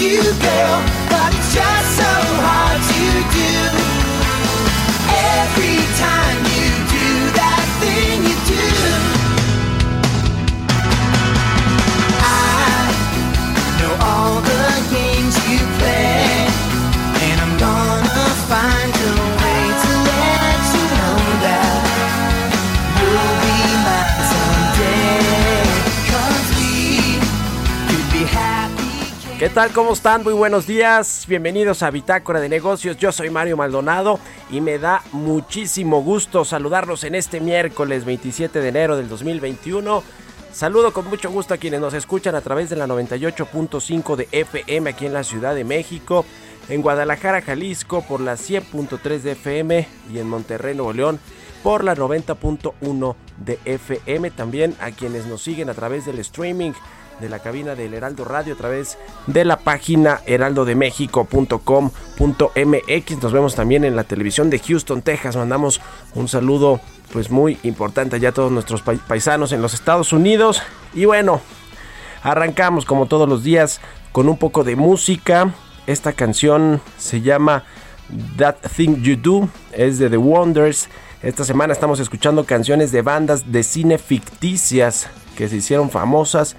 You, girl, ¿Qué tal? ¿Cómo están? Muy buenos días. Bienvenidos a Bitácora de Negocios. Yo soy Mario Maldonado y me da muchísimo gusto saludarlos en este miércoles 27 de enero del 2021. Saludo con mucho gusto a quienes nos escuchan a través de la 98.5 de FM aquí en la Ciudad de México, en Guadalajara, Jalisco por la 100.3 de FM y en Monterrey, Nuevo León por la 90.1 de FM. También a quienes nos siguen a través del streaming de la cabina del Heraldo Radio a través de la página heraldodemexico.com.mx. Nos vemos también en la televisión de Houston, Texas. Mandamos un saludo pues muy importante allá a todos nuestros pai- paisanos en los Estados Unidos. Y bueno, arrancamos como todos los días con un poco de música. Esta canción se llama That Thing You Do, es de The Wonders. Esta semana estamos escuchando canciones de bandas de cine ficticias que se hicieron famosas.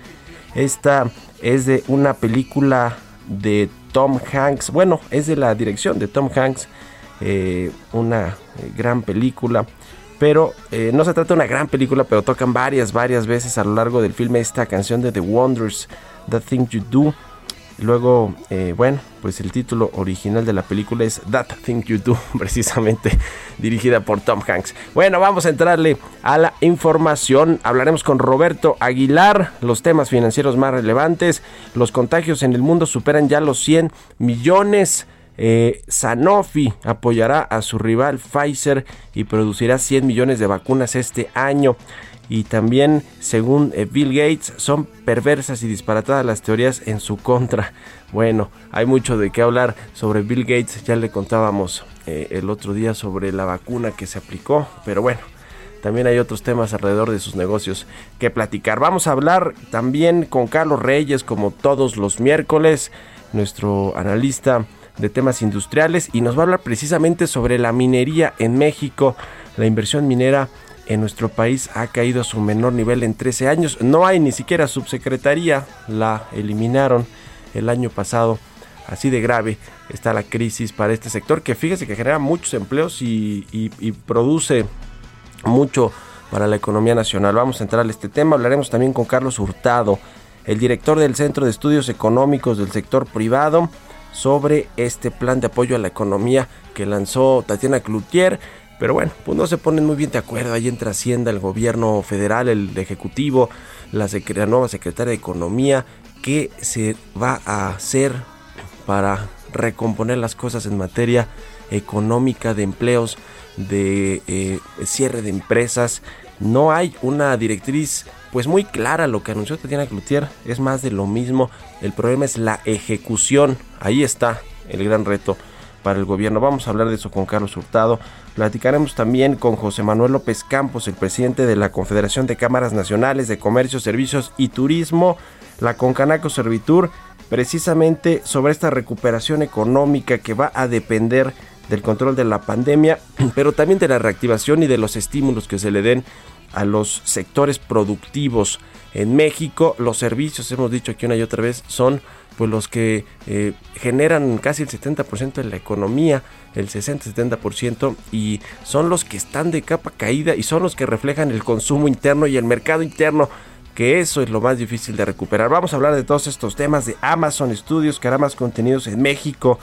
Esta es de una película de Tom Hanks. Bueno, es de la dirección de Tom Hanks. eh, una eh, gran película. Pero eh, no se trata de una gran película, pero tocan varias, varias veces a lo largo del filme esta canción de The Wonders, The Thing You Do. Luego, eh, bueno, pues el título original de la película es That Thing You Do, precisamente dirigida por Tom Hanks. Bueno, vamos a entrarle a la información. Hablaremos con Roberto Aguilar, los temas financieros más relevantes. Los contagios en el mundo superan ya los 100 millones. Eh, Sanofi apoyará a su rival Pfizer y producirá 100 millones de vacunas este año. Y también, según eh, Bill Gates, son perversas y disparatadas las teorías en su contra. Bueno, hay mucho de qué hablar sobre Bill Gates. Ya le contábamos eh, el otro día sobre la vacuna que se aplicó. Pero bueno, también hay otros temas alrededor de sus negocios que platicar. Vamos a hablar también con Carlos Reyes, como todos los miércoles, nuestro analista de temas industriales, y nos va a hablar precisamente sobre la minería en México. La inversión minera en nuestro país ha caído a su menor nivel en 13 años. No hay ni siquiera subsecretaría, la eliminaron el año pasado. Así de grave está la crisis para este sector que fíjese que genera muchos empleos y, produce mucho para la economía nacional. Vamos a entrar a este tema. Hablaremos también con Carlos Hurtado, el director del Centro de Estudios Económicos del Sector Privado, sobre este plan de apoyo a la economía que lanzó Tatiana Cloutier. Pero bueno, pues no se ponen muy bien de acuerdo. Ahí entra Hacienda, el gobierno federal, el Ejecutivo, la nueva secretaria de Economía. ¿Qué se va a hacer para recomponer las cosas en materia económica de empleos, de eh, cierre de empresas. No hay una directriz pues muy clara. Lo que anunció Tatiana Cloutier es más de lo mismo. El problema es la ejecución. Ahí está el gran reto para el gobierno. Vamos a hablar de eso con Carlos Hurtado. Platicaremos también con José Manuel López Campos, el presidente de la Confederación de Cámaras Nacionales de Comercio, Servicios y Turismo, la Concanaco Servitur, precisamente sobre esta recuperación económica que va a depender del control de la pandemia, pero también de la reactivación y de los estímulos que se le den a los sectores productivos en México. Los servicios, hemos dicho aquí una y otra vez, son pues los que eh, generan casi el 70% de la economía, el 60-70%, y son los que están de capa caída y son los que reflejan el consumo interno y el mercado interno que eso es lo más difícil de recuperar. Vamos a hablar de todos estos temas de Amazon Studios, que hará más contenidos en México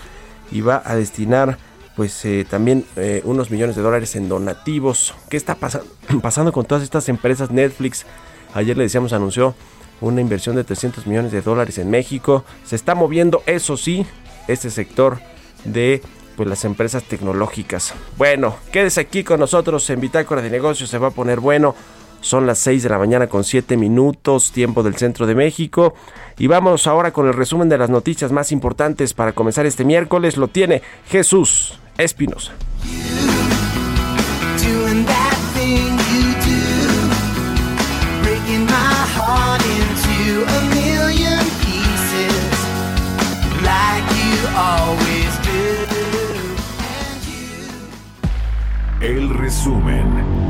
y va a destinar pues eh, también eh, unos millones de dólares en donativos. ¿Qué está pasando, pasando con todas estas empresas? Netflix, ayer le decíamos, anunció una inversión de 300 millones de dólares en México. Se está moviendo, eso sí, este sector de pues las empresas tecnológicas. Bueno, quédese aquí con nosotros en Bitácora de Negocios, se va a poner bueno. Son las 6 de la mañana con 7 minutos, tiempo del centro de México. Y vamos ahora con el resumen de las noticias más importantes para comenzar este miércoles. Lo tiene Jesús Espinosa. El resumen.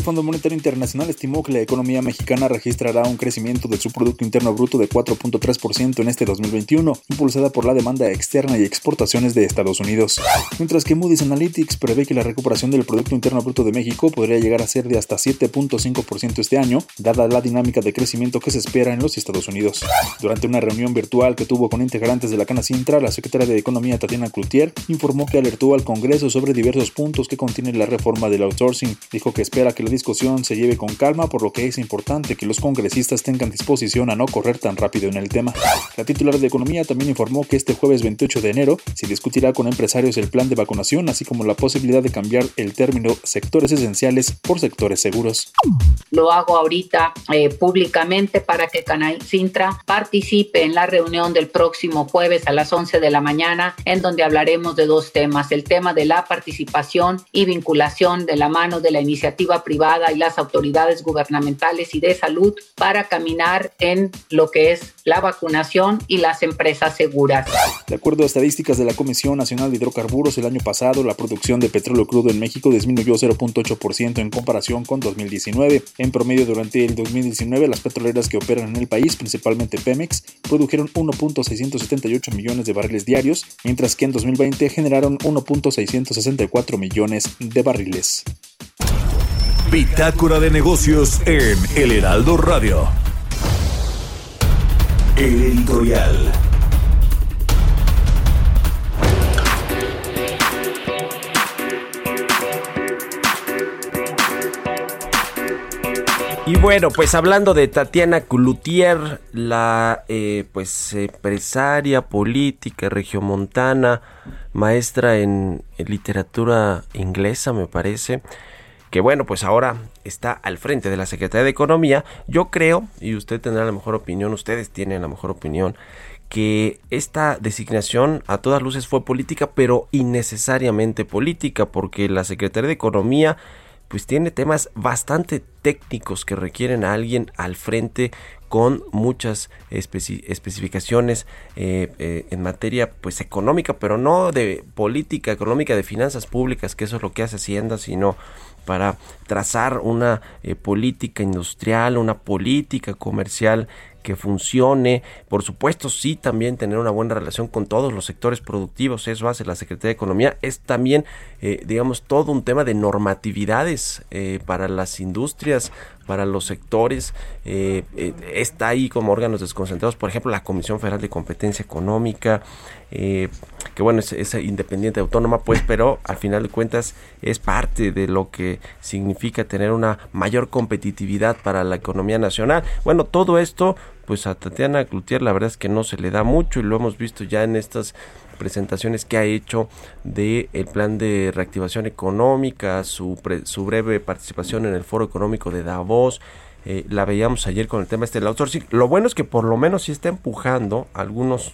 El Fondo Monetario Internacional estimó que la economía mexicana registrará un crecimiento de su Producto Interno Bruto de 4.3% en este 2021, impulsada por la demanda externa y exportaciones de Estados Unidos. Mientras que Moody's Analytics prevé que la recuperación del Producto Interno Bruto de México podría llegar a ser de hasta 7.5% este año, dada la dinámica de crecimiento que se espera en los Estados Unidos. Durante una reunión virtual que tuvo con integrantes de la Canacintra, la secretaria de Economía Tatiana Cloutier informó que alertó al Congreso sobre diversos puntos que contiene la reforma del outsourcing. Dijo que espera que la discusión se lleve con calma, por lo que es importante que los congresistas tengan disposición a no correr tan rápido en el tema. La titular de Economía también informó que este jueves 28 de enero se discutirá con empresarios el plan de vacunación, así como la posibilidad de cambiar el término sectores esenciales por sectores seguros. Lo hago ahorita eh, públicamente para que Canal Sintra participe en la reunión del próximo jueves a las 11 de la mañana, en donde hablaremos de dos temas, el tema de la participación y vinculación de la mano de la iniciativa privada y las autoridades gubernamentales y de salud para caminar en lo que es la vacunación y las empresas seguras. De acuerdo a estadísticas de la Comisión Nacional de Hidrocarburos, el año pasado la producción de petróleo crudo en México disminuyó 0.8% en comparación con 2019. En promedio, durante el 2019, las petroleras que operan en el país, principalmente Pemex, produjeron 1.678 millones de barriles diarios, mientras que en 2020 generaron 1.664 millones de barriles. Bitácora de negocios en El Heraldo Radio. El editorial. Y bueno, pues hablando de Tatiana Cloutier, la eh, pues empresaria política regiomontana, maestra en, en literatura inglesa, me parece, que bueno, pues ahora está al frente de la Secretaría de Economía. Yo creo, y usted tendrá la mejor opinión, ustedes tienen la mejor opinión, que esta designación a todas luces fue política, pero innecesariamente política, porque la Secretaría de Economía pues tiene temas bastante técnicos que requieren a alguien al frente con muchas especi especificaciones eh, eh, en materia pues económica, pero no de política económica, de finanzas públicas, que eso es lo que hace Hacienda, sino para trazar una eh, política industrial, una política comercial que funcione. Por supuesto, sí, también tener una buena relación con todos los sectores productivos, eso hace la Secretaría de Economía. Es también, eh, digamos, todo un tema de normatividades eh, para las industrias, para los sectores. Eh, eh, está ahí como órganos desconcentrados, por ejemplo, la Comisión Federal de Competencia Económica, eh, que bueno, es, es independiente autónoma, pues, pero al final de cuentas es parte de lo que significa tener una mayor competitividad para la economía nacional. Bueno, todo esto, pues a Tatiana Cloutier la verdad es que no se le da mucho y lo hemos visto ya en estas presentaciones que ha hecho de el plan de reactivación económica, su, pre- su breve participación en el foro económico de Davos. eh, la veíamos ayer con el tema este del outsourcing. Lo bueno es que por lo menos sí está empujando algunos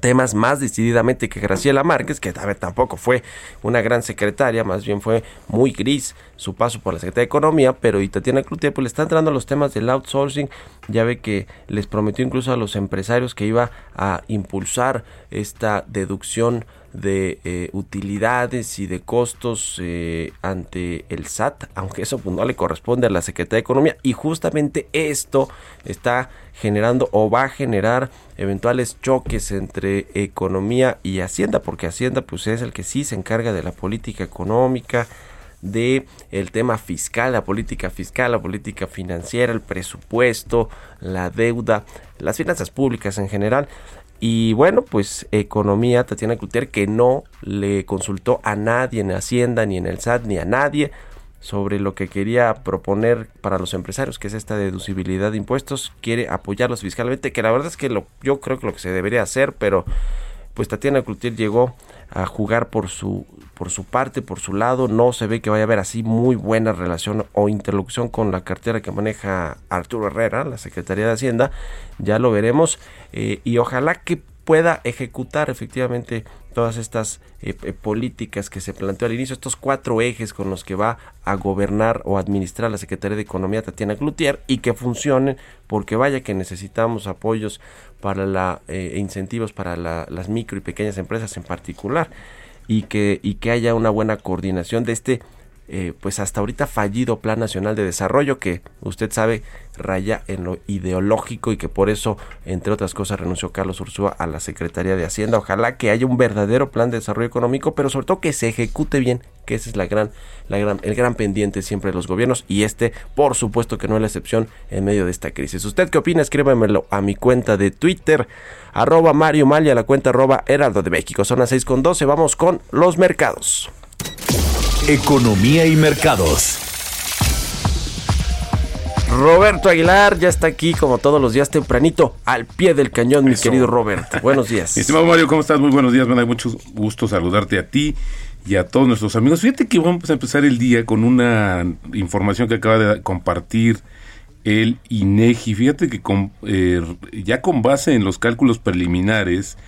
temas más decididamente que Graciela Márquez, que ver, tampoco fue una gran secretaria, más bien fue muy gris su paso por la Secretaría de Economía, pero y Tatiana Cloutier pues le está entrando a los temas del outsourcing, ya ve que les prometió incluso a los empresarios que iba a impulsar esta deducción de eh, utilidades y de costos eh, ante el SAT, aunque eso pues, no le corresponde a la Secretaría de Economía y justamente esto está generando o va a generar eventuales choques entre economía y Hacienda, porque Hacienda pues es el que sí se encarga de la política económica, de el tema fiscal, la política fiscal, la política financiera, el presupuesto, la deuda, las finanzas públicas en general. Y bueno, pues economía, Tatiana Cloutier, que no le consultó a nadie en Hacienda, ni en el SAT, ni a nadie sobre lo que quería proponer para los empresarios, que es esta deducibilidad de impuestos, quiere apoyarlos fiscalmente, que la verdad es que lo, yo creo que lo que se debería hacer, pero pues Tatiana Cloutier llegó a jugar por su por su parte, por su lado, no se ve que vaya a haber así muy buena relación o interlocución con la cartera que maneja Arturo Herrera, la Secretaría de Hacienda, ya lo veremos eh, y ojalá que pueda ejecutar efectivamente todas estas eh, eh, políticas que se planteó al inicio, estos cuatro ejes con los que va a gobernar o administrar la Secretaría de Economía Tatiana Glutier y que funcionen, porque vaya que necesitamos apoyos para la incentivos para las micro y pequeñas empresas en particular y que, y que haya una buena coordinación de este eh, pues hasta ahorita fallido Plan Nacional de Desarrollo que usted sabe raya en lo ideológico y que por eso entre otras cosas renunció Carlos Ursúa a la Secretaría de Hacienda. Ojalá que haya un verdadero plan de desarrollo económico, pero sobre todo que se ejecute bien, que ese es la gran, el gran pendiente siempre de los gobiernos y este por supuesto que no es la excepción en medio de esta crisis. ¿Usted qué opina? Escríbamelo a mi cuenta de Twitter, arroba Mario Mal y a la cuenta arroba Heraldo de México. Son las 6 con 12, vamos con los mercados. Economía y mercados. Roberto Aguilar ya está aquí como todos los días tempranito al pie del cañón, mi querido Roberto. Buenos días. Estimado Mario, ¿cómo estás? Muy buenos días. Me da mucho gusto saludarte a ti y a todos nuestros amigos. Fíjate que vamos a empezar el día con una información que acaba de compartir el INEGI. Fíjate que con, eh, ya con base en los cálculos preliminares,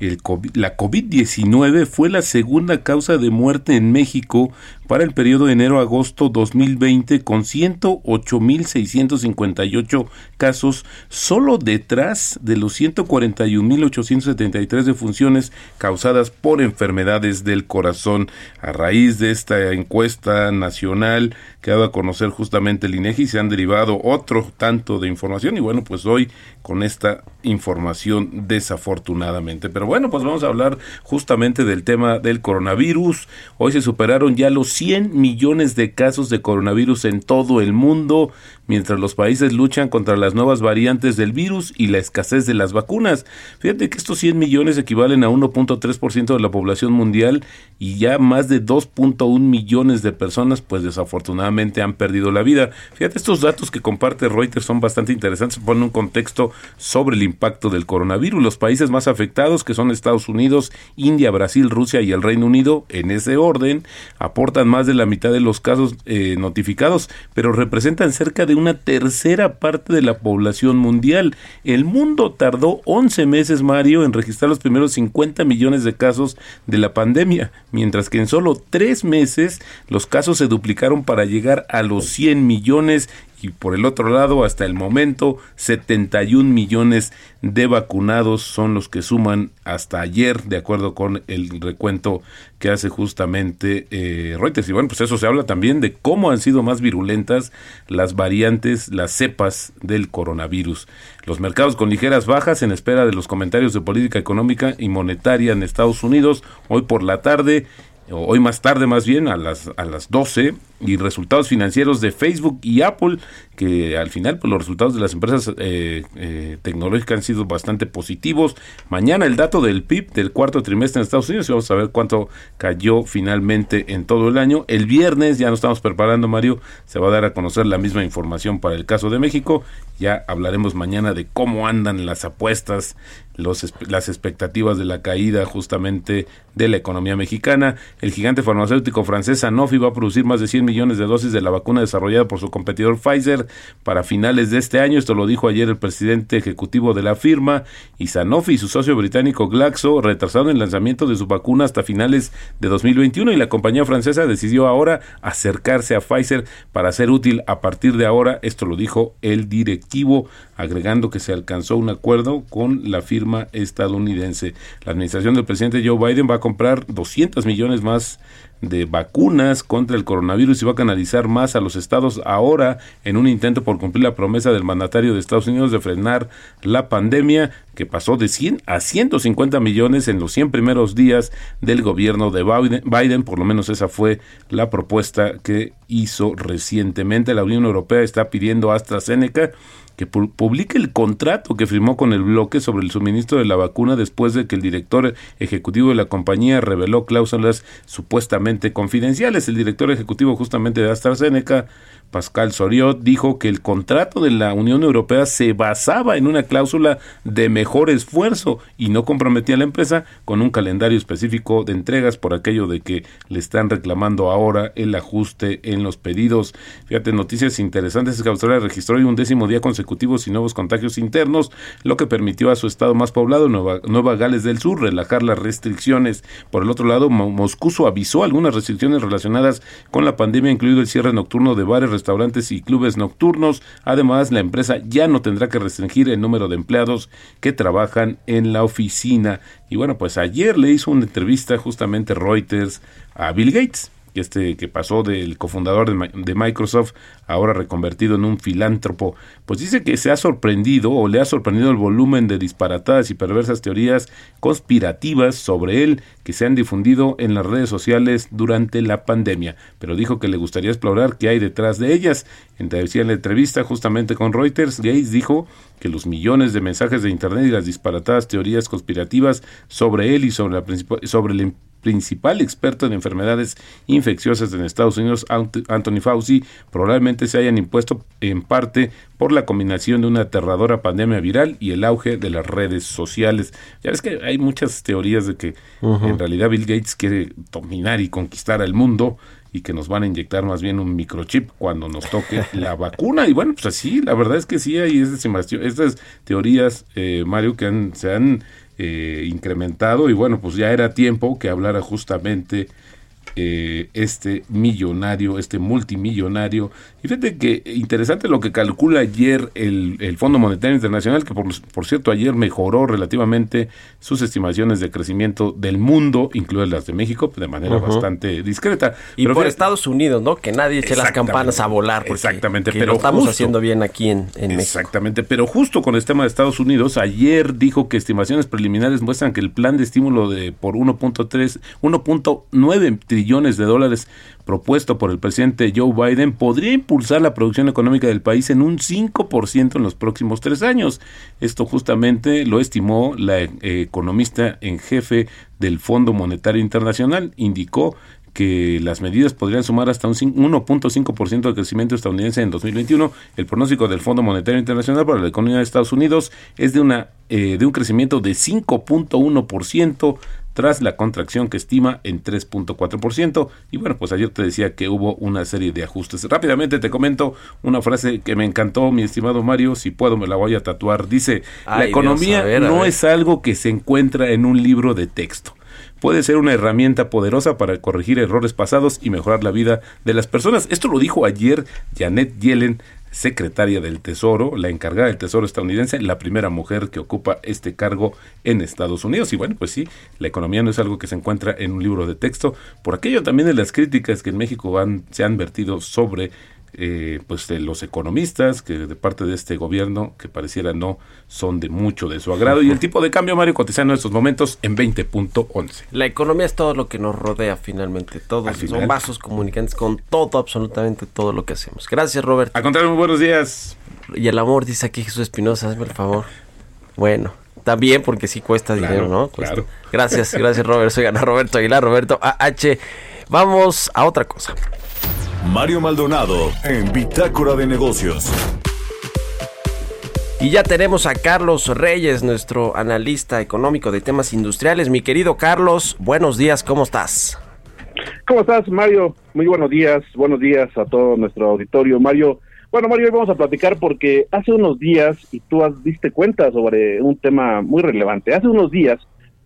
el la COVID-19 fue la segunda causa de muerte en México para el periodo de enero-agosto 2020 con 108.658 casos, solo detrás de los 141.873 defunciones causadas por enfermedades del corazón. A raíz de esta encuesta nacional que ha dado a conocer justamente el INEGI se han derivado otro tanto de información y bueno, pues hoy con esta información desafortunadamente. Pero bueno, pues vamos a hablar justamente del tema del coronavirus. Hoy se superaron ya los 100 millones de casos de coronavirus en todo el mundo, mientras los países luchan contra las nuevas variantes del virus y la escasez de las vacunas. Fíjate que estos 100 millones equivalen a 1.3% de la población mundial y ya más de 2.1 millones de personas pues desafortunadamente han perdido la vida. Fíjate, estos datos que comparte Reuters son bastante interesantes, ponen un contexto sobre el impacto del coronavirus. Los países más afectados, que son Estados Unidos, India, Brasil, Rusia y el Reino Unido, en ese orden, aportan más de la mitad de los casos eh, notificados, pero representan cerca de una tercera parte de la población mundial. El mundo tardó 11 meses, Mario, en registrar los primeros 50 millones de casos de la pandemia, mientras que en solo tres meses los casos se duplicaron para llegar a los 100 millones y por el otro lado, hasta el momento, 71 millones de vacunados son los que suman hasta ayer, de acuerdo con el recuento que hace justamente eh, Reuters. Y bueno, pues eso se habla también de cómo han sido más virulentas las variantes, las cepas del coronavirus. Los mercados con ligeras bajas en espera de los comentarios de política económica y monetaria en Estados Unidos hoy por la tarde hoy más tarde más bien a las a las 12 y resultados financieros de Facebook y Apple que al final pues, los resultados de las empresas eh, eh, tecnológicas han sido bastante positivos. Mañana el dato del PIB del cuarto trimestre en Estados Unidos y vamos a ver cuánto cayó finalmente en todo el año. El viernes ya nos estamos preparando Mario se va a dar a conocer la misma información para el caso de México. Ya hablaremos mañana de cómo andan las apuestas los, las expectativas de la caída justamente de la economía mexicana. El gigante farmacéutico francés Sanofi va a producir más de 100 millones de dosis de la vacuna desarrollada por su competidor Pfizer para finales de este año. Esto lo dijo ayer el presidente ejecutivo de la firma. Y Sanofi su socio británico Glaxo retrasaron el lanzamiento de su vacuna hasta finales de 2021 y la compañía francesa decidió ahora acercarse a Pfizer para ser útil a partir de ahora. Esto lo dijo el directivo, agregando que se alcanzó un acuerdo con la firma estadounidense. La administración del presidente Joe Biden va a comprar 200 millones más de vacunas contra el coronavirus y va a canalizar más a los estados ahora en un intento por cumplir la promesa del mandatario de Estados Unidos de frenar la pandemia que pasó de 100 a 150 millones en los 100 primeros días del gobierno de Biden, por lo menos esa fue la propuesta que hizo recientemente. La Unión Europea está pidiendo a AstraZeneca que publique el contrato que firmó con el bloque sobre el suministro de la vacuna después de que el director ejecutivo de la compañía reveló cláusulas supuestamente confidenciales. El director ejecutivo justamente de AstraZeneca Pascal Soriot dijo que el contrato de la Unión Europea se basaba en una cláusula de mejor esfuerzo y no comprometía a la empresa con un calendario específico de entregas por aquello de que le están reclamando ahora el ajuste en los pedidos. Fíjate, noticias interesantes es que Australia registró un décimo día consecutivo sin nuevos contagios internos, lo que permitió a su estado más poblado, Nueva, Nueva Gales del Sur, relajar las restricciones. Por el otro lado, Moscú avisó algunas restricciones relacionadas con la pandemia, incluido el cierre nocturno de bares, restaurantes y clubes nocturnos. Además, la empresa ya no tendrá que restringir el número de empleados que trabajan en la oficina. Y bueno, pues ayer le hizo una entrevista justamente Reuters a Bill Gates este que pasó del cofundador de, Microsoft, ahora reconvertido en un filántropo, pues dice que se ha sorprendido o le ha sorprendido el volumen de disparatadas y perversas teorías conspirativas sobre él que se han difundido en las redes sociales durante la pandemia, pero dijo que le gustaría explorar qué hay detrás de ellas. En la entrevista justamente con Reuters, Gates dijo que los millones de mensajes de Internet y las disparatadas teorías conspirativas sobre él y sobre, la sobre el principal experto en enfermedades infecciosas en Estados Unidos, Anthony Fauci, probablemente se hayan impuesto en parte por la combinación de una aterradora pandemia viral y el auge de las redes sociales. Ya ves que hay muchas teorías de que en realidad Bill Gates quiere dominar y conquistar al mundo y que nos van a inyectar más bien un microchip cuando nos toque la vacuna. Y bueno, pues así, la verdad es que sí hay estas teorías, eh, Mario, que se han eh, incrementado y bueno, pues ya era tiempo que hablara justamente eh, este millonario, este multimillonario. Y fíjate que interesante lo que calcula ayer el, el Fondo Monetario Internacional, que por, por, cierto ayer mejoró relativamente sus estimaciones de crecimiento del mundo, incluidas las de México, de manera bastante discreta. Y por Estados Unidos, ¿no? Que nadie eche las campanas a volar. exactamente, pero lo estamos haciendo bien aquí en, en México. Exactamente, pero justo con el tema de Estados Unidos, ayer dijo que estimaciones preliminares muestran que el plan de estímulo de por 1.3, 1.9 trillones de dólares propuesto por el presidente Joe Biden podría impulsar la producción económica del país en un 5% en los próximos tres años. Esto justamente lo estimó la eh, economista en jefe del Fondo Monetario Internacional. Indicó que las medidas podrían sumar hasta un 1.5% de crecimiento estadounidense en 2021. El pronóstico del Fondo Monetario Internacional para la economía de Estados Unidos es de una eh, de un crecimiento de 5.1% tras la contracción que estima en 3.4%. Y bueno, pues ayer te decía que hubo una serie de ajustes. Rápidamente te comento una frase que me encantó, mi estimado Mario, si puedo me la voy a tatuar. Dice, la economía no es algo que se encuentra en un libro de texto puede ser una herramienta poderosa para corregir errores pasados y mejorar la vida de las personas. Esto lo dijo ayer Janet Yellen, secretaria del Tesoro, la encargada del Tesoro estadounidense, la primera mujer que ocupa este cargo en Estados Unidos. Y bueno, pues sí, la economía no es algo que se encuentra en un libro de texto, por aquello también de las críticas que en México se han vertido sobre eh, pues de los economistas que de parte de este gobierno que pareciera no son de mucho de su agrado. Y el tipo de cambio Mario cotizando en estos momentos en 20.11 la economía es todo lo que nos rodea finalmente. Todos son vasos comunicantes con todo absolutamente todo lo que hacemos. Gracias Robert a contrario muy buenos días. Y el amor dice aquí Jesús Espinosa hazme el favor. Bueno también porque sí cuesta dinero no claro. Gracias gracias Robert. Soy Ana Roberto Aguilar. Roberto AH vamos a otra cosa Mario Maldonado en Bitácora de Negocios. Y ya tenemos a Carlos Reyes, nuestro analista económico de temas industriales. Mi querido Carlos, buenos días, ¿cómo estás? ¿Cómo estás, Mario? Muy buenos días, buenos días a todo nuestro auditorio. Mario, bueno, Mario, hoy vamos a platicar porque hace unos días, y tú has diste cuenta sobre un tema muy relevante, hace unos días,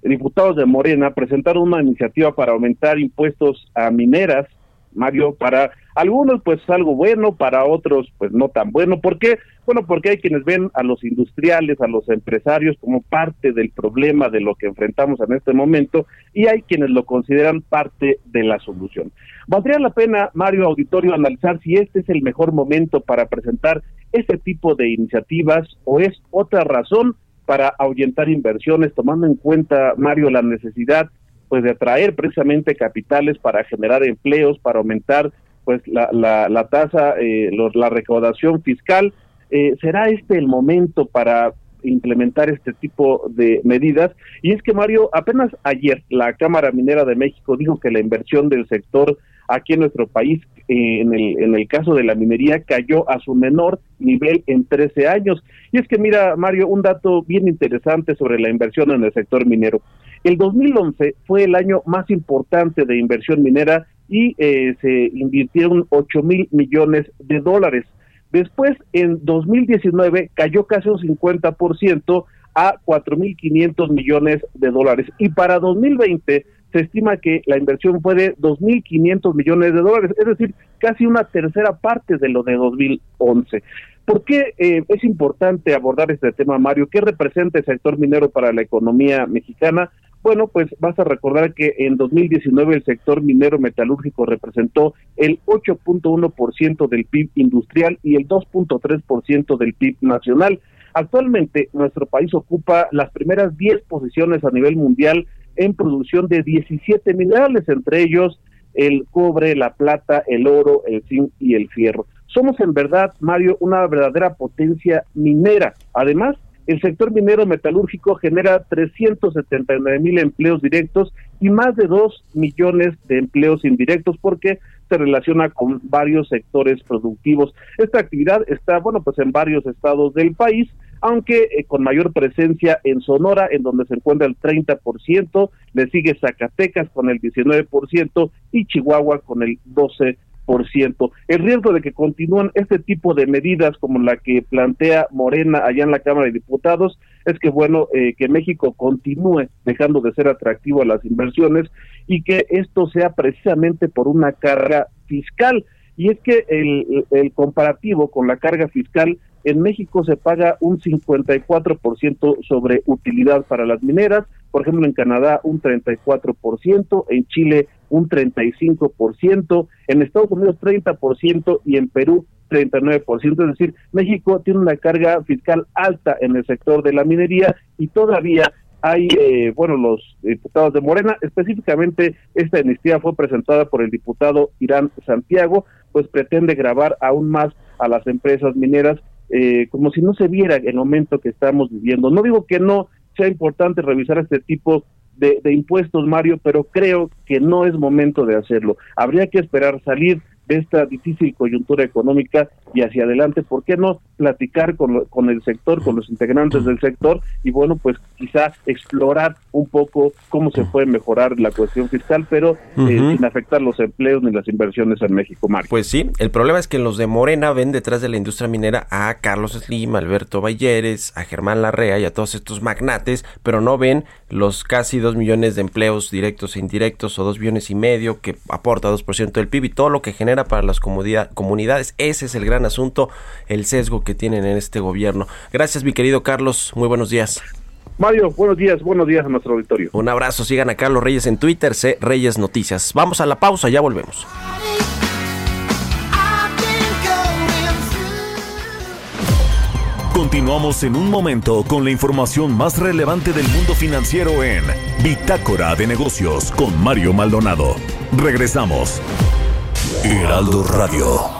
diputados de Morena presentaron una iniciativa para aumentar impuestos a mineras Mario, para algunos pues algo bueno, para otros pues no tan bueno. ¿Por qué? Bueno, porque hay quienes ven a los industriales, a los empresarios como parte del problema de lo que enfrentamos en este momento y hay quienes lo consideran parte de la solución. Valdría la pena, Mario Auditorio, analizar si este es el mejor momento para presentar este tipo de iniciativas o es otra razón para ahuyentar inversiones, tomando en cuenta, Mario, la necesidad pues de atraer precisamente capitales para generar empleos, para aumentar pues la, la, tasa, eh, la recaudación fiscal. Eh, ¿Será este el momento para implementar este tipo de medidas? Y es que Mario, apenas ayer la Cámara Minera de México dijo que la inversión del sector aquí en nuestro país, eh, en, el, en el caso de la minería, cayó a su menor nivel en 13 años. Y es que mira, Mario, un dato bien interesante sobre la inversión en el sector minero. El 2011 fue el año más importante de inversión minera y eh, se invirtieron 8 mil millones de dólares. Después, en 2019, cayó casi un 50% a 4.500 millones de dólares. Y para 2020 se estima que la inversión fue de 2.500 millones de dólares, es decir, casi una tercera parte de lo de 2011. ¿Por qué eh, es importante abordar este tema, Mario? ¿Qué representa el sector minero para la economía mexicana? Bueno, pues vas a recordar que en 2019 el sector minero metalúrgico representó el 8.1% del PIB industrial y el 2.3% del PIB nacional. Actualmente nuestro país ocupa las primeras 10 posiciones a nivel mundial en producción de 17 minerales, entre ellos el cobre, la plata, el oro, el zinc y el fierro. Somos en verdad, Mario, una verdadera potencia minera. Además, el sector minero metalúrgico genera 379 mil empleos directos y más de 2 millones de empleos indirectos porque se relaciona con varios sectores productivos. Esta actividad está, bueno, pues en varios estados del país, aunque eh, con mayor presencia en Sonora, en donde se encuentra el 30%, le sigue Zacatecas con el 19% y Chihuahua con el 12%. El riesgo de que continúen este tipo de medidas como la que plantea Morena allá en la Cámara de Diputados es que, bueno, eh, que México continúe dejando de ser atractivo a las inversiones y que esto sea precisamente por una carga fiscal. Y es que el, el comparativo con la carga fiscal en México se paga un 54% sobre utilidad para las mineras, por ejemplo en Canadá un 34%, en Chile un 35%, en Estados Unidos 30% y en Perú 39%, es decir, México tiene una carga fiscal alta en el sector de la minería y todavía hay, eh, bueno, los diputados de Morena, específicamente esta iniciativa fue presentada por el diputado Irán Santiago, pues pretende grabar aún más a las empresas mineras eh, como si no se viera el momento que estamos viviendo. No digo que no sea importante revisar este tipo de, de impuestos, Mario, pero creo que no es momento de hacerlo. Habría que esperar salir de esta difícil coyuntura económica y hacia adelante, ¿por qué no platicar con, con el sector, con los integrantes del sector y bueno, pues quizá explorar un poco cómo se puede mejorar la cuestión fiscal, pero eh, sin afectar los empleos ni las inversiones en México, Mario? Pues sí, el problema es que los de Morena ven detrás de la industria minera a Carlos Slim, Alberto Balleres, a Germán Larrea y a todos estos magnates, pero no ven los casi dos millones de empleos directos e indirectos o dos millones y medio que aporta 2% del PIB y todo lo que genera para las comunidades. Ese es el gran asunto, el sesgo que tienen en este gobierno. Gracias, mi querido Carlos. Muy buenos días. Mario, buenos días, buenos días a nuestro auditorio. Un abrazo, sigan a Carlos Reyes en Twitter, C Reyes Noticias. Vamos a la pausa, ya volvemos. Continuamos en un momento con la información más relevante del mundo financiero en Bitácora de Negocios con Mario Maldonado. Regresamos. Heraldo Radio.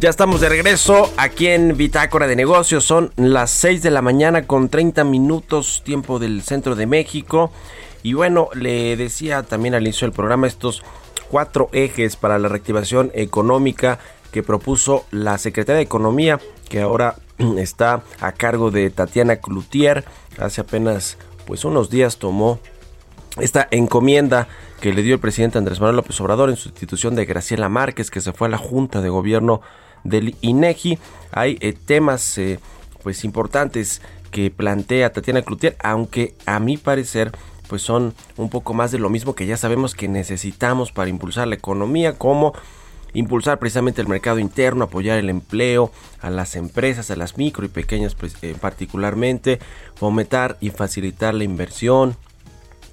Ya estamos de regreso aquí en Bitácora de Negocios. Son las 6 de la mañana con 30 minutos tiempo del centro de México. Y bueno, le decía también al inicio del programa estos cuatro ejes para la reactivación económica que propuso la Secretaría de Economía, que ahora está a cargo de Tatiana Cloutier. Hace apenas pues unos días tomó esta encomienda que le dio el presidente Andrés Manuel López Obrador en sustitución de Graciela Márquez, que se fue a la Junta de Gobierno del INEGI. Hay eh, temas eh, pues importantes que plantea Tatiana Cloutier, aunque a mi parecer pues son un poco más de lo mismo que ya sabemos que necesitamos para impulsar la economía, como impulsar precisamente el mercado interno, apoyar el empleo a las empresas, a las micro y pequeñas pues, eh, particularmente, fomentar y facilitar la inversión,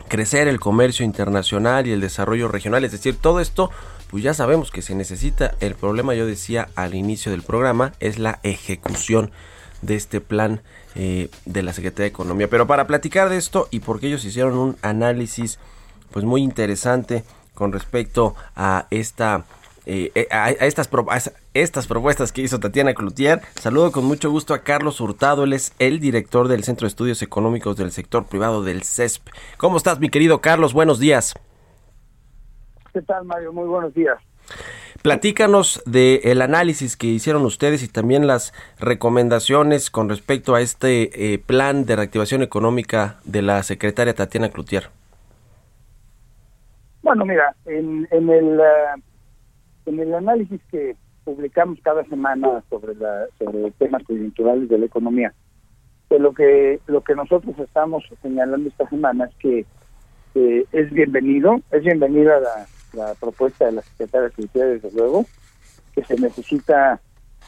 crecer el comercio internacional y el desarrollo regional, es decir, todo esto pues ya sabemos que se necesita. El problema, yo decía al inicio del programa, es la ejecución de este plan eh, de la Secretaría de Economía. Pero para platicar de esto y porque ellos hicieron un análisis pues muy interesante con respecto a esta eh, eh, a, estas, estas propuestas que hizo Tatiana Cloutier. Saludo con mucho gusto a Carlos Hurtado, él es el director del Centro de Estudios Económicos del Sector Privado del CESP. ¿Cómo estás, mi querido Carlos? Buenos días. ¿Qué tal, Mario? Muy buenos días. Platícanos del el análisis que hicieron ustedes y también las recomendaciones con respecto a este eh, plan de reactivación económica de la secretaria Tatiana Cloutier. Bueno, mira, en, en el uh, en el análisis que publicamos cada semana sobre la sobre temas coyunturales de la economía, de lo que lo que nosotros estamos señalando esta semana es que eh, es bienvenido, es bienvenida la la propuesta de la secretaria de desde luego, que se necesita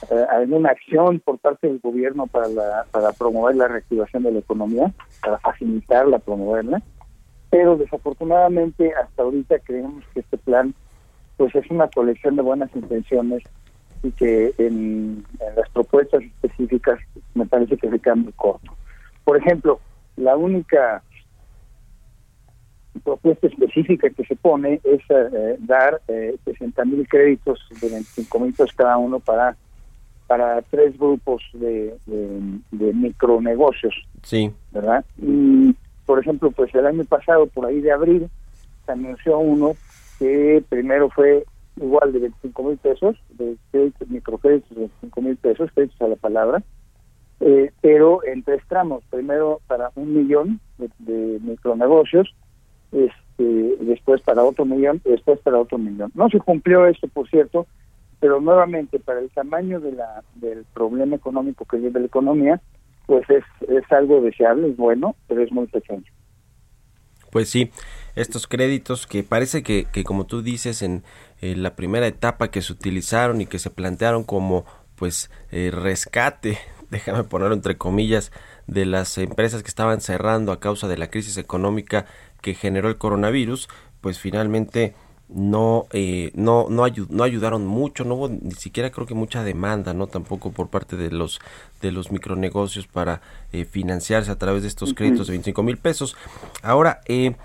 eh, alguna acción por parte del gobierno para, la, para promover la reactivación de la economía, para facilitarla, promoverla, pero desafortunadamente hasta ahorita creemos que este plan pues es una colección de buenas intenciones y que en, en las propuestas específicas me parece que se queda muy corto. Por ejemplo, la única propuesta específica que se pone es eh, dar eh, 60 mil créditos de 25 mil pesos cada uno para para tres grupos de, de, micronegocios. Sí. ¿Verdad? Y, por ejemplo, pues el año pasado, por ahí de abril, se anunció uno que primero fue igual de 25 mil pesos, de créditos, microcréditos de 25 mil pesos, créditos a la palabra, eh, pero en tres tramos. Primero para un millón de, de micronegocios, este, después para otro millón después para otro millón. No se cumplió esto, por cierto, pero nuevamente para el tamaño de la, del problema económico que vive la economía, pues es, es algo deseable, es bueno, pero es muy pequeño. Pues sí, estos créditos que parece que, que como tú dices, en, la primera etapa que se utilizaron y que se plantearon como pues eh, rescate, déjame ponerlo entre comillas, de las empresas que estaban cerrando a causa de la crisis económica que generó el coronavirus, pues finalmente no eh, no no, no ayudaron mucho no hubo ni siquiera creo que mucha demanda no tampoco por parte de los de los micronegocios para eh, financiarse a través de estos créditos de 25 mil pesos. Ahora eh,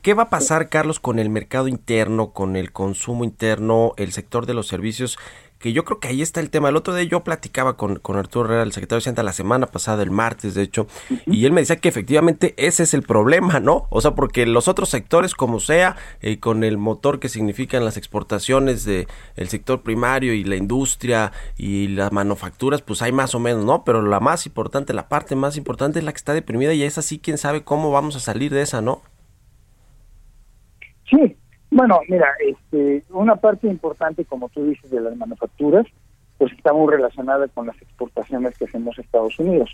¿Qué va a pasar, Carlos, con el mercado interno, con el consumo interno, el sector de los servicios? Que yo creo que ahí está el tema. El otro día yo platicaba con, con Arturo Herrera, el secretario de Hacienda, la semana pasada, el martes, de hecho, y él me decía que efectivamente ese es el problema, ¿no? O sea, porque los otros sectores, como sea, eh, con el motor que significan las exportaciones del el sector primario y la industria y las manufacturas, pues hay más o menos, ¿no? Pero la más importante, la parte más importante es la que está deprimida y es así, quién sabe cómo vamos a salir de esa, ¿no? Sí, bueno, mira, este, una parte importante, como tú dices, de las manufacturas, pues está muy relacionada con las exportaciones que hacemos a Estados Unidos.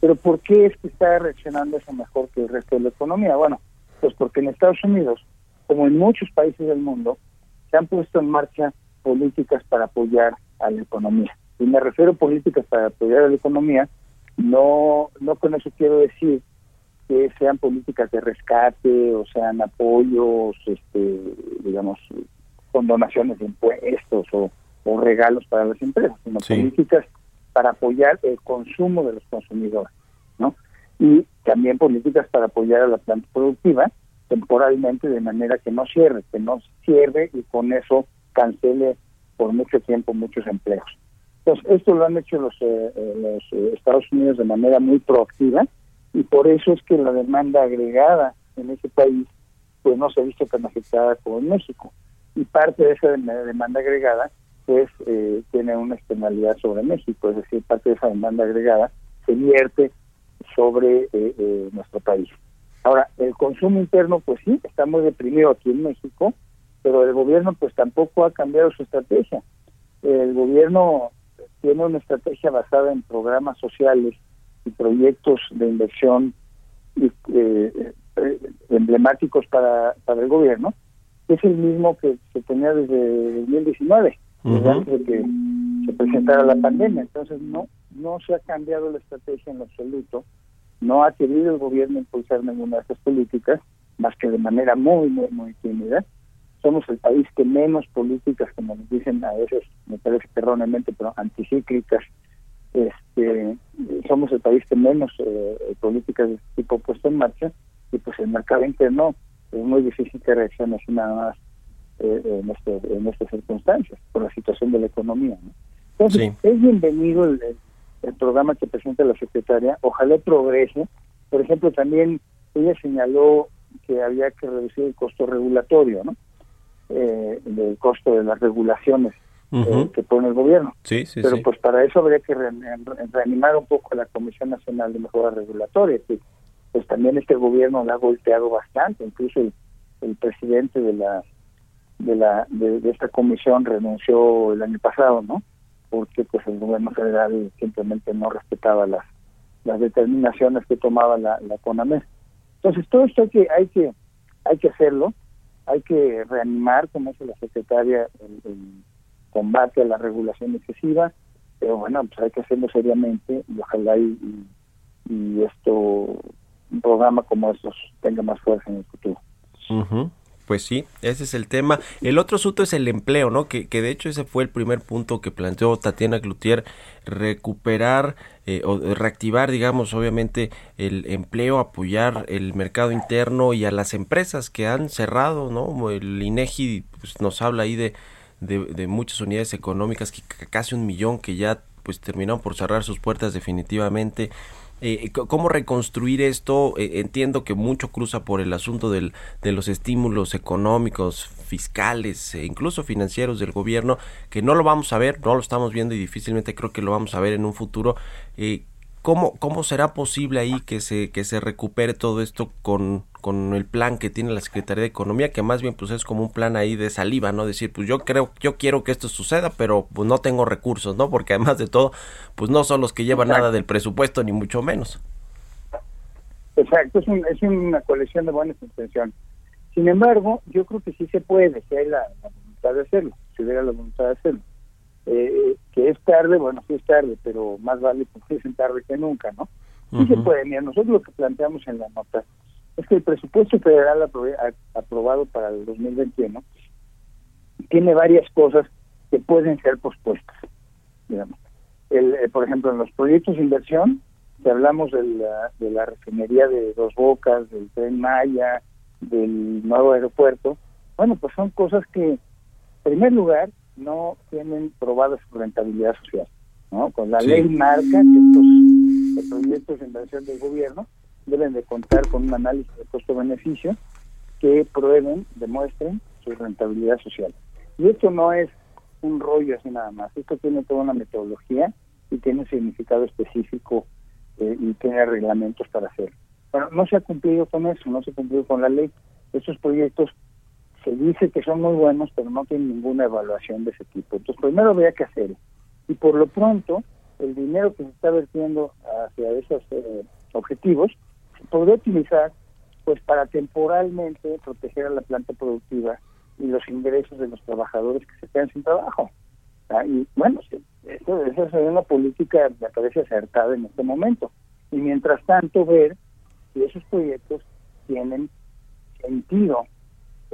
Pero ¿por qué es que está reaccionando eso mejor que el resto de la economía? Bueno, pues porque en Estados Unidos, como en muchos países del mundo, se han puesto en marcha políticas para apoyar a la economía. Y me refiero a políticas para apoyar a la economía, no, no con eso quiero decir que sean políticas de rescate o sean apoyos, este, digamos, con donaciones de impuestos o, regalos para las empresas, sino políticas para apoyar el consumo de los consumidores, ¿no? Y también políticas para apoyar a la planta productiva temporalmente de manera que no cierre, que no cierre y con eso cancele por mucho tiempo muchos empleos. Entonces, esto lo han hecho los, eh, eh, los eh, Estados Unidos de manera muy proactiva y por eso es que la demanda agregada en ese país pues no se ha visto tan afectada como en México. Y parte de esa dem- demanda agregada pues eh, tiene una externalidad sobre México, es decir, parte de esa demanda agregada se vierte sobre eh, eh, nuestro país. Ahora, el consumo interno, pues sí, está muy deprimido aquí en México, pero el gobierno pues tampoco ha cambiado su estrategia. El gobierno tiene una estrategia basada en programas sociales y proyectos de inversión eh, eh, emblemáticos para, para el gobierno, es el mismo que se tenía desde 2019, desde Ujú. antes de que se presentara la pandemia. Entonces, no, no se ha cambiado la estrategia en lo absoluto. No ha querido el gobierno impulsar ninguna de estas políticas, más que de manera muy, muy, muy tímida. Somos el país que menos políticas, como nos dicen a veces, me parece erróneamente, pero anticíclicas, este, somos el país que menos eh, políticas de este tipo puesto en marcha y pues el mercado interno es muy difícil que reaccione así nada más eh, en, este- en estas circunstancias por la situación de la economía. ¿no? Entonces, es bienvenido el, el- el programa que presenta la secretaria, ojalá progrese. Por ejemplo, también ella señaló que había que reducir el costo regulatorio, ¿no? Eh, el costo de las regulaciones eh, que pone el gobierno. Sí, sí, Pero sí. pues para eso habría que re- re- reanimar un poco a la Comisión Nacional de Mejora Regulatoria, que pues también este gobierno la ha golpeado bastante, incluso el, el presidente de la de la de, de esta comisión renunció el año pasado, ¿no? Porque pues el gobierno federal simplemente no respetaba las las determinaciones que tomaba la, la CONAMES. Entonces todo esto hay que hay que hay que hacerlo, hay que reanimar, como dice la secretaria, el, el combate a la regulación excesiva, pero bueno, pues hay que hacerlo seriamente y ojalá y, y, esto, un programa como estos tenga más fuerza en el futuro. Pues sí, ese es el tema. El otro asunto es el empleo, ¿no? Que, que de hecho ese fue el primer punto que planteó Tatiana Cloutier, recuperar eh, o reactivar, digamos, obviamente el empleo, apoyar el mercado interno y a las empresas que han cerrado, ¿no? El INEGI pues, nos habla ahí de, de, de muchas unidades económicas, que casi un millón que ya pues terminaron por cerrar sus puertas definitivamente. Eh, ¿Cómo reconstruir esto? Eh, entiendo que mucho cruza por el asunto del, de los estímulos económicos, fiscales e incluso financieros del gobierno, que no lo vamos a ver, no lo estamos viendo y difícilmente creo que lo vamos a ver en un futuro. Eh, ¿cómo, ¿Cómo será posible ahí que se, que se recupere todo esto con, con el plan que tiene la Secretaría de Economía, que más bien pues es como un plan ahí de saliva, ¿no? Decir, pues yo creo, yo quiero que esto suceda, pero pues no tengo recursos, ¿no? Porque además de todo, pues no son los que llevan nada del presupuesto, ni mucho menos. Exacto, es, un- es una colección de buenas intenciones. Sin embargo, yo creo que sí se puede, si hay la, la voluntad de hacerlo, si hubiera la voluntad de hacerlo. Eh, que es tarde, bueno, sí es tarde, pero más vale que dicen tarde que nunca, ¿no? Sí se puede. Mira, nosotros lo que planteamos en la nota es que el presupuesto federal aprobado para el 2021 tiene varias cosas que pueden ser pospuestas, digamos. El, eh, por ejemplo, en los proyectos de inversión, si hablamos de la, de la refinería de Dos Bocas, del Tren Maya, del nuevo aeropuerto, bueno, pues son cosas que, en primer lugar, no tienen probada su rentabilidad social. ¿no? Con la Sí. ley marca que estos proyectos de inversión del gobierno deben de contar con un análisis de costo-beneficio que prueben, demuestren su rentabilidad social. Y esto no es un rollo así nada más, esto tiene toda una metodología y tiene un significado específico eh, y tiene reglamentos para hacerlo. Bueno, no se ha cumplido con eso, no se ha cumplido con la ley. Estos proyectos se dice que son muy buenos, pero no tienen ninguna evaluación de ese tipo. Entonces, primero habría que hacerlo. Y por lo pronto, el dinero que se está vertiendo hacia esos eh, objetivos se podría utilizar pues para temporalmente proteger a la planta productiva y los ingresos de los trabajadores que se quedan sin trabajo. Ah, Y bueno, eso, esa sería una política, me parece acertada en este momento. Y mientras tanto, ver si esos proyectos tienen sentido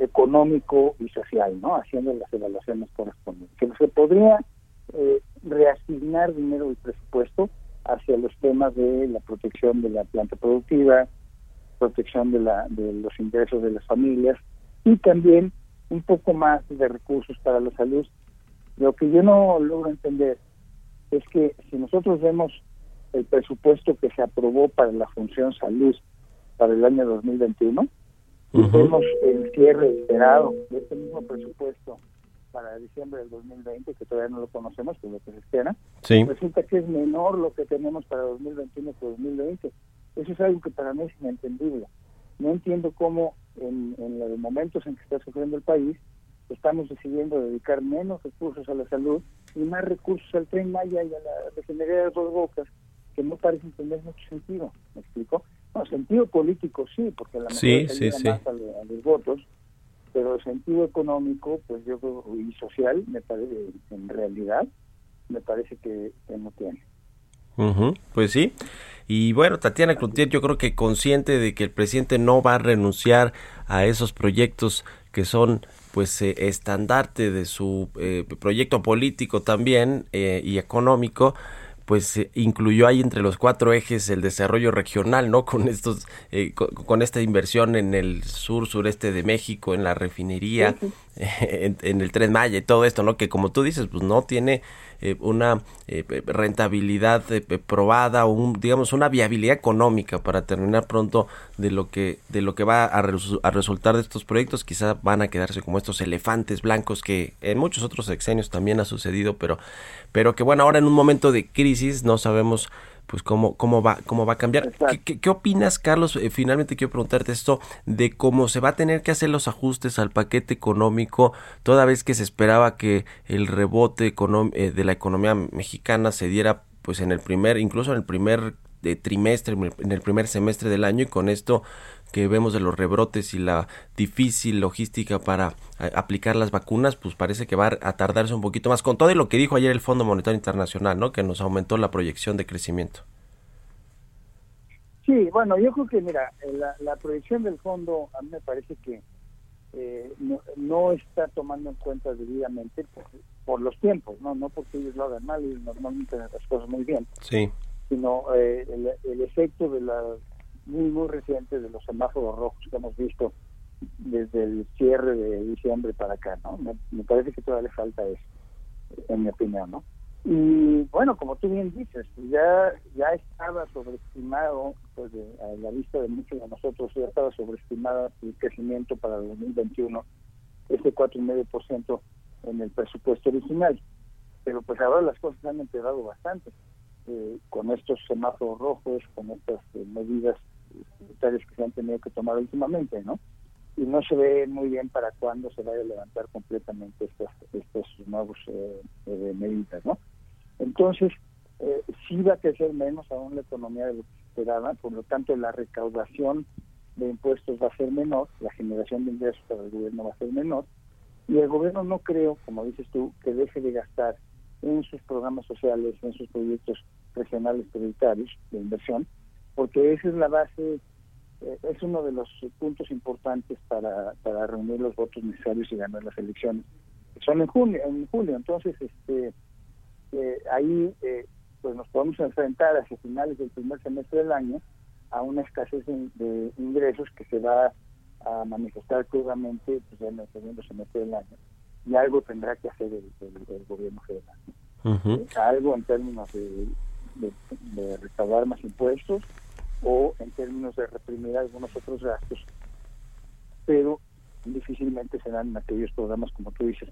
económico y social, ¿no? Haciendo las evaluaciones correspondientes. Que se podría eh, reasignar dinero del presupuesto hacia los temas de la protección de la planta productiva, protección de, la, de los ingresos de las familias y también un poco más de recursos para la salud. Lo que yo no logro entender es que si nosotros vemos el presupuesto que se aprobó para la función salud para el año 2021, y vemos el cierre esperado de este mismo presupuesto para diciembre del 2020, que todavía no lo conocemos, pero lo que se espera, Sí. resulta que es menor lo que tenemos para 2021 que 2020. Eso es algo que para mí es inentendible. No entiendo cómo en, en los momentos en que está sufriendo el país estamos decidiendo dedicar menos recursos a la salud y más recursos al tren Maya y a la refinería de Dos Bocas, que no parecen tener mucho sentido. ¿Me explico? No, sentido político sí, porque la Sí, sí, sí. más a, lo- a los votos, pero el sentido económico, pues yo creo, y social, me parece, en realidad, me parece que, que no tiene. Pues sí. Y bueno, Tatiana Cloutier, yo creo que consciente de que el presidente no va a renunciar a esos proyectos que son pues eh, estandarte de su eh, proyecto político también eh, y económico pues incluyó ahí entre los cuatro ejes el desarrollo regional, ¿no? Con estos, eh, con, con esta inversión en el sur sureste de México, en la refinería, en, en el Tren Maya y todo esto, ¿no? Que como tú dices, pues no tiene eh, una eh, rentabilidad eh, probada, o un, digamos, una viabilidad económica para terminar pronto de lo que de lo que va a, resu- a resultar de estos proyectos. Quizá van a quedarse como estos elefantes blancos que en muchos otros sexenios también ha sucedido, pero pero que bueno, ahora en un momento de crisis no sabemos pues cómo, cómo va cómo va a cambiar. ¿Qué, qué, qué opinas, Carlos? Eh, finalmente quiero preguntarte esto de cómo se va a tener que hacer los ajustes al paquete económico, toda vez que se esperaba que el rebote eh, de la economía mexicana se diera pues en el primer, incluso en el primer eh, trimestre, en el primer semestre del año y con esto que vemos de los rebrotes y la difícil logística para eh, aplicar las vacunas, pues parece que va a tardarse un poquito más. Con todo y lo que dijo ayer el Fondo Monetario Internacional, ¿no? Que nos aumentó la proyección de crecimiento. Sí, bueno, yo creo que, mira, eh, la, la proyección del fondo a mí me parece que eh, no, no está tomando en cuenta debidamente por, por los tiempos, no no porque ellos lo hagan mal y normalmente hacen las cosas muy bien, Sí. sino eh, el, el efecto de la muy, muy reciente de los semáforos rojos que hemos visto desde el cierre de diciembre para acá, ¿no? Me, parece que todavía le falta eso, en mi opinión, ¿no? Y bueno, como tú bien dices, ya ya estaba sobreestimado, pues de- a la vista de muchos de nosotros, ya estaba sobreestimado el crecimiento para el 2021, ese 4,5% en el presupuesto original. Pero pues ahora las cosas han empeorado bastante eh, con estos semáforos rojos, con estas eh, medidas sanitarias que se han tenido que tomar últimamente, ¿no? Y no se ve muy bien para cuándo se vaya a levantar completamente estas estos nuevos eh, eh, medidas, ¿no? Entonces, eh, sí va a crecer menos aún la economía de lo que se esperaba, por lo tanto la recaudación de impuestos va a ser menor, la generación de ingresos para el gobierno va a ser menor, y el gobierno no creo, como dices tú, que deje de gastar en sus programas sociales, en sus proyectos regionales prioritarios de inversión, porque esa es la base, es uno de los puntos importantes para, para reunir los votos necesarios y ganar las elecciones. Son en junio, en julio, entonces este eh, ahí eh, pues nos podemos enfrentar hacia finales del primer semestre del año a una escasez de, de ingresos que se va a manifestar crudamente pues, en el segundo semestre del año. Y algo tendrá que hacer el, el- el gobierno federal. Algo en términos de, de, de recaudar más impuestos o en términos de reprimir algunos otros gastos, pero difícilmente serán aquellos programas, como tú dices,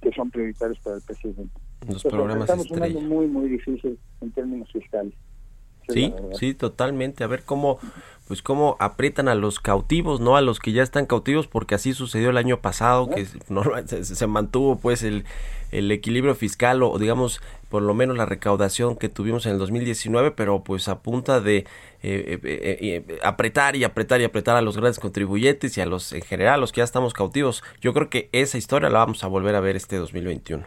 que son prioritarios para el presidente. Los Entonces, programas enfrentamos un año estrella. muy, muy difícil en términos fiscales. Sí, sí, totalmente. A ver cómo, pues cómo aprietan a los cautivos, ¿no? A los que ya están cautivos, porque así sucedió el año pasado, que no, se, se mantuvo pues el, el equilibrio fiscal o digamos por lo menos la recaudación que tuvimos en el 2019, pero pues a punta de eh, eh, eh, eh, apretar y apretar y apretar a los grandes contribuyentes y a los en general, a los que ya estamos cautivos. Yo creo que esa historia la vamos a volver a ver este 2021.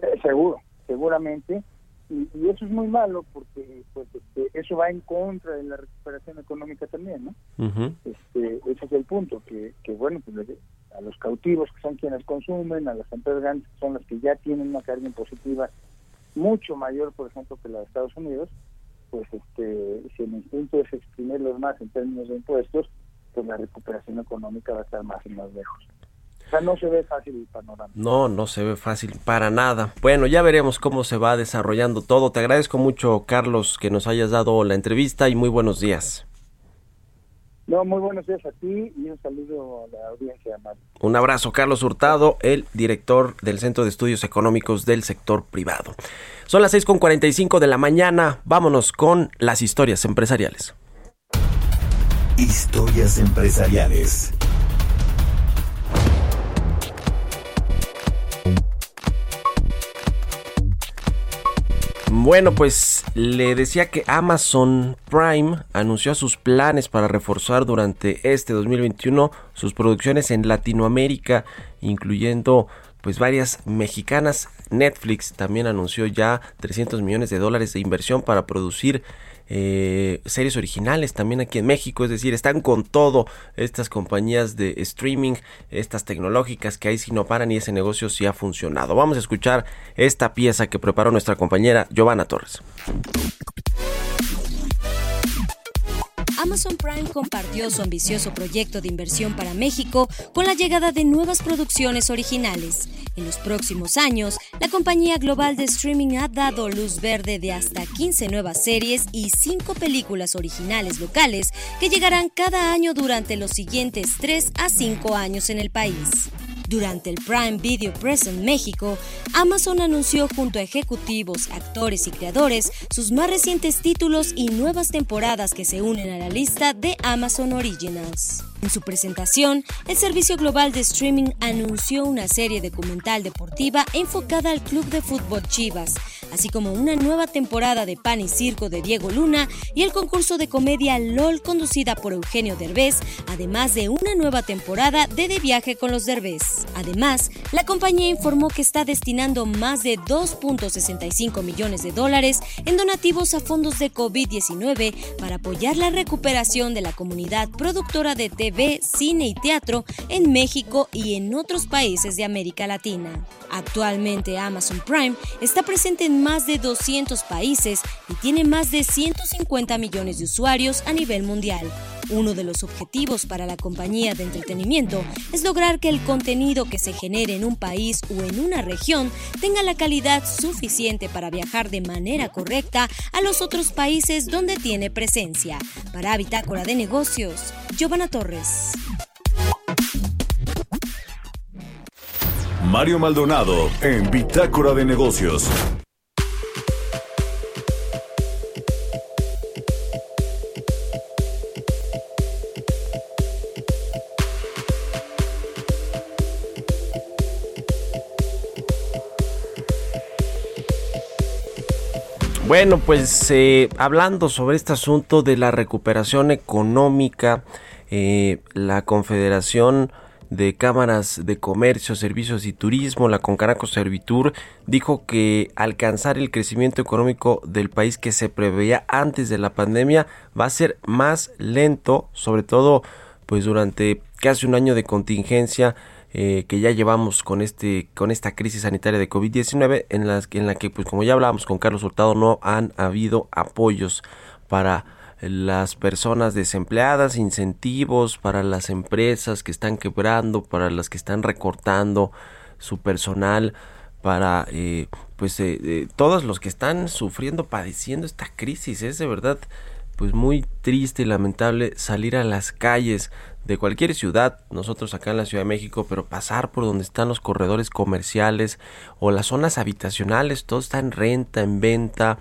Eh, seguro, seguramente. Y, y eso es muy malo porque pues este, eso va en contra de la recuperación económica también, ¿no? Ujú. este, ese es el punto, que, que bueno, pues a los cautivos que son quienes consumen, a las empresas grandes que son las que ya tienen una carga impositiva mucho mayor, por ejemplo, que la de Estados Unidos, pues este, si el instinto es exprimirlos más en términos de impuestos, pues la recuperación económica va a estar más y más lejos. O sea, no se ve fácil el panorama. No, no se ve fácil para nada. Bueno, ya veremos cómo se va desarrollando todo. Te agradezco mucho, Carlos, que nos hayas dado la entrevista y muy buenos días. No, muy buenos días a ti y un saludo a la audiencia, Mario. Un abrazo, Carlos Hurtado, el director del Centro de Estudios Económicos del Sector Privado. Son las 6.45 de la mañana. Vámonos con las historias empresariales. Historias empresariales. Bueno, pues le decía que Amazon Prime anunció sus planes para reforzar durante este 2021 sus producciones en Latinoamérica, incluyendo pues varias mexicanas. Netflix también anunció ya 300 millones de dólares de inversión para producir eh, series originales también aquí en México, es decir, están con todo estas compañías de streaming, estas tecnológicas que ahí sí no paran y ese negocio sí ha funcionado. Vamos a escuchar esta pieza que preparó nuestra compañera Giovanna Torres. Amazon Prime compartió su ambicioso proyecto de inversión para México con la llegada de nuevas producciones originales. En los próximos años, la compañía global de streaming ha dado luz verde de hasta 15 nuevas series y 5 películas originales locales que llegarán cada año durante los siguientes 3 a 5 años en el país. Durante el Prime Video Press en México, Amazon anunció junto a ejecutivos, actores y creadores sus más recientes títulos y nuevas temporadas que se unen a la lista de Amazon Originals. En su presentación, el servicio global de streaming anunció una serie documental deportiva enfocada al club de fútbol Chivas, así como una nueva temporada de Pan y Circo de Diego Luna y el concurso de comedia LOL conducida por Eugenio Derbez, además de una nueva temporada de De Viaje con los Derbez. Además, la compañía informó que está destinando más de 2.65 millones de dólares en donativos a fondos de COVID-19 para apoyar la recuperación de la comunidad productora de TV, cine y teatro en México y en otros países de América Latina. Actualmente Amazon Prime está presente en más de 200 países y tiene más de 150 millones de usuarios a nivel mundial. Uno de los objetivos para la compañía de entretenimiento es lograr que el contenido que se genere en un país o en una región tenga la calidad suficiente para viajar de manera correcta a los otros países donde tiene presencia. Para Bitácora de Negocios, Giovanna Torres. Mario Maldonado en Bitácora de Negocios. Bueno, pues eh, hablando sobre este asunto de la recuperación económica, eh, la Confederación de Cámaras de Comercio, Servicios y Turismo, la Concaraco Servitur, dijo que alcanzar el crecimiento económico del país que se preveía antes de la pandemia va a ser más lento, sobre todo pues durante casi un año de contingencia eh, que ya llevamos con este con esta crisis sanitaria de COVID-19 en las en la que pues como ya hablábamos con Carlos Hurtado no han habido apoyos para las personas desempleadas, incentivos para las empresas que están quebrando, para las que están recortando su personal, para eh, pues eh, eh, todos los que están sufriendo, padeciendo esta crisis. Es de verdad pues muy triste y lamentable salir a las calles de cualquier ciudad, nosotros acá en la Ciudad de México, pero pasar por donde están los corredores comerciales o las zonas habitacionales, todo está en renta, en venta,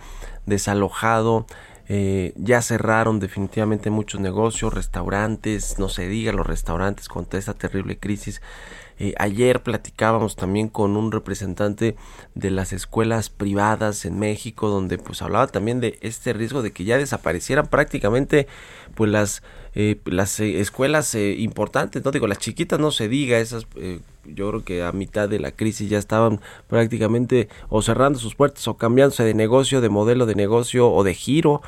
desalojado, eh, ya cerraron definitivamente muchos negocios, restaurantes, no se diga los restaurantes con esta terrible crisis. Eh, ayer platicábamos también con un representante de las escuelas privadas en México, donde pues hablaba también de este riesgo de que ya desaparecieran prácticamente pues las eh, las eh, escuelas importantes, no digo las chiquitas no se diga, esas yo creo que a mitad de la crisis ya estaban prácticamente o cerrando sus puertas o cambiándose de negocio, de modelo de negocio o de giro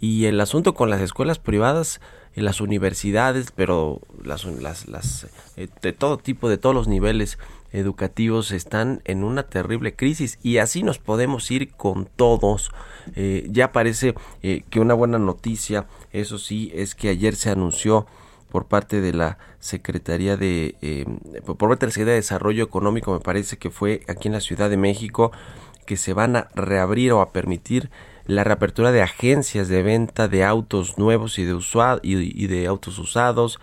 y el asunto con las escuelas privadas las universidades, pero las, las, las eh, de todo tipo, de todos los niveles educativos están en una terrible crisis y así nos podemos ir con todos. Eh, ya parece eh, que una buena noticia, eso sí, es que ayer se anunció por parte de la Secretaría de eh, por parte de la Secretaría de Desarrollo Económico me parece que fue aquí en la Ciudad de México que se van a reabrir o a permitir la reapertura de agencias de venta de autos nuevos y de, y de autos usados.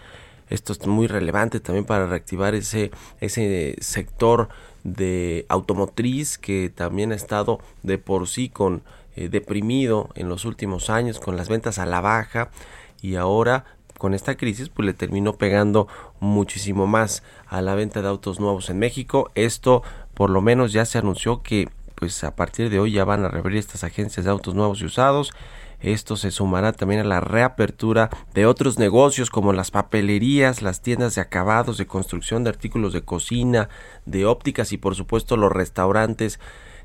Esto es muy relevante también para reactivar ese, ese sector de automotriz que también ha estado de por sí con eh, deprimido en los últimos años con las ventas a la baja y ahora con esta crisis pues le terminó pegando muchísimo más a la venta de autos nuevos en México. Esto por lo menos ya se anunció que pues a partir de hoy ya van a reabrir estas agencias de autos nuevos y usados. Esto se sumará también a la reapertura de otros negocios como las papelerías, las tiendas de acabados, de construcción de artículos de cocina, de ópticas y por supuesto los restaurantes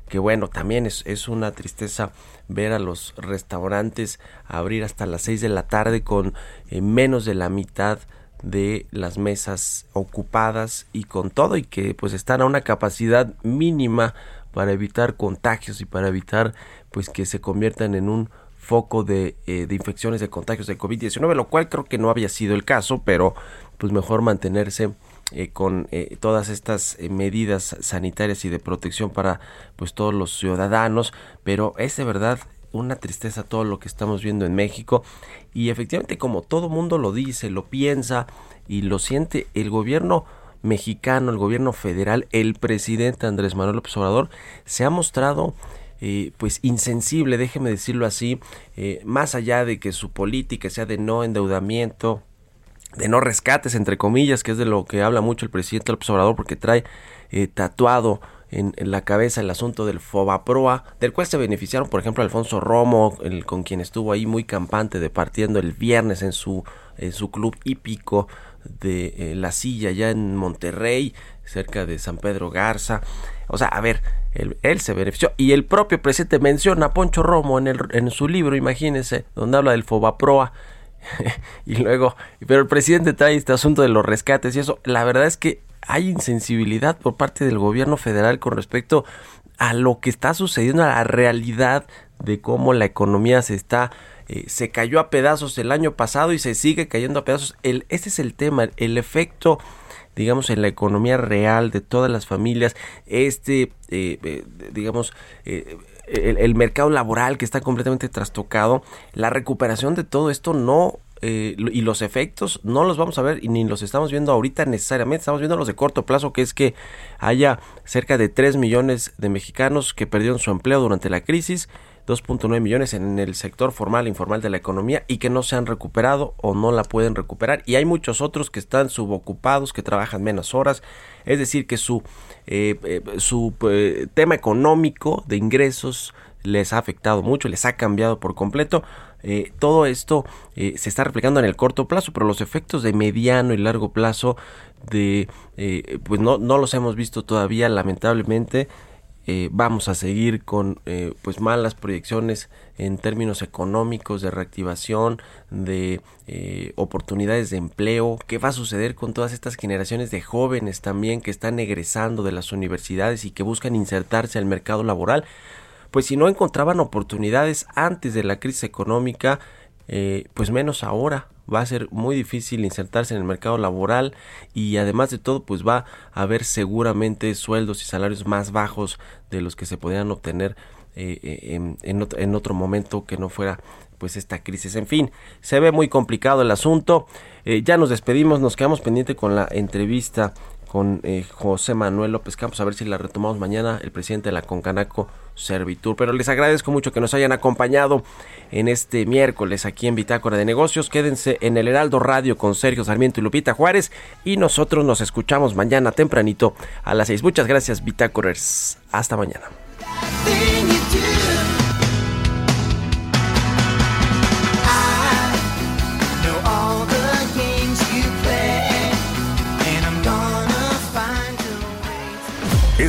que bueno, también es, es, una tristeza ver a los restaurantes abrir hasta las 6 de la tarde con eh, menos de la mitad de las mesas ocupadas y con todo y que pues están a una capacidad mínima para evitar contagios y para evitar pues que se conviertan en un foco de, eh, de infecciones de contagios de COVID-19, lo cual creo que no había sido el caso, pero pues mejor mantenerse eh, con eh, todas estas medidas sanitarias y de protección para pues todos los ciudadanos, pero es de verdad una tristeza todo lo que estamos viendo en México. Y efectivamente como todo mundo lo dice, lo piensa y lo siente, el gobierno mexicano, el gobierno federal, el presidente Andrés Manuel López Obrador se ha mostrado eh, pues insensible, déjeme decirlo así, eh, más allá de que su política sea de no endeudamiento, de no rescates, entre comillas, que es de lo que habla mucho el presidente López Obrador, porque trae eh, tatuado en, la cabeza el asunto del Fobaproa, del cual se beneficiaron, por ejemplo, Alfonso Romo, con quien estuvo ahí muy campante departiendo el viernes en su, en su club hípico de eh, La Silla, ya en Monterrey, cerca de San Pedro Garza. O sea, a ver, él, se benefició. Y el propio presidente menciona a Poncho Romo en, el, en su libro, imagínense, donde habla del Fobaproa. y luego, pero el presidente trae este asunto de los rescates y eso. La verdad es que hay insensibilidad por parte del gobierno federal con respecto a lo que está sucediendo, a la realidad de cómo la economía se está eh, se cayó a pedazos el año pasado y se sigue cayendo a pedazos. El, este es el tema, el efecto digamos en la economía real de todas las familias, este eh, eh, digamos el, mercado laboral que está completamente trastocado, la recuperación de todo esto no y los efectos no los vamos a ver y ni los estamos viendo ahorita necesariamente, estamos viendo los de corto plazo, que es que haya cerca de 3 millones de mexicanos que perdieron su empleo durante la crisis, 2.9 millones en el sector formal e informal de la economía y que no se han recuperado o no la pueden recuperar. Y hay muchos otros que están subocupados, que trabajan menos horas. Es decir, que su, eh, eh, su eh, tema económico de ingresos les ha afectado mucho, les ha cambiado por completo. todo esto se está replicando en el corto plazo, pero los efectos de mediano y largo plazo de pues no, no los hemos visto todavía lamentablemente eh, vamos a seguir con eh, pues malas proyecciones en términos económicos de reactivación de eh, oportunidades de empleo. Qué va a suceder con todas estas generaciones de jóvenes también que están egresando de las universidades y que buscan insertarse al mercado laboral pues si no encontraban oportunidades antes de la crisis económica pues menos ahora va a ser muy difícil insertarse en el mercado laboral y además de todo pues va a haber seguramente sueldos y salarios más bajos de los que se podrían obtener eh, eh, en, otro, momento que no fuera pues esta crisis. En fin, se ve muy complicado el asunto. Eh, ya nos despedimos, nos quedamos pendiente con la entrevista con José Manuel López Campos, a ver si la retomamos mañana, el presidente de la Concanaco Servitur. Pero les agradezco mucho que nos hayan acompañado en este miércoles aquí en Bitácora de Negocios. Quédense en el Heraldo Radio con Sergio Sarmiento y Lupita Juárez y nosotros nos escuchamos mañana tempranito a las seis. Muchas gracias Bitácorers. Hasta mañana.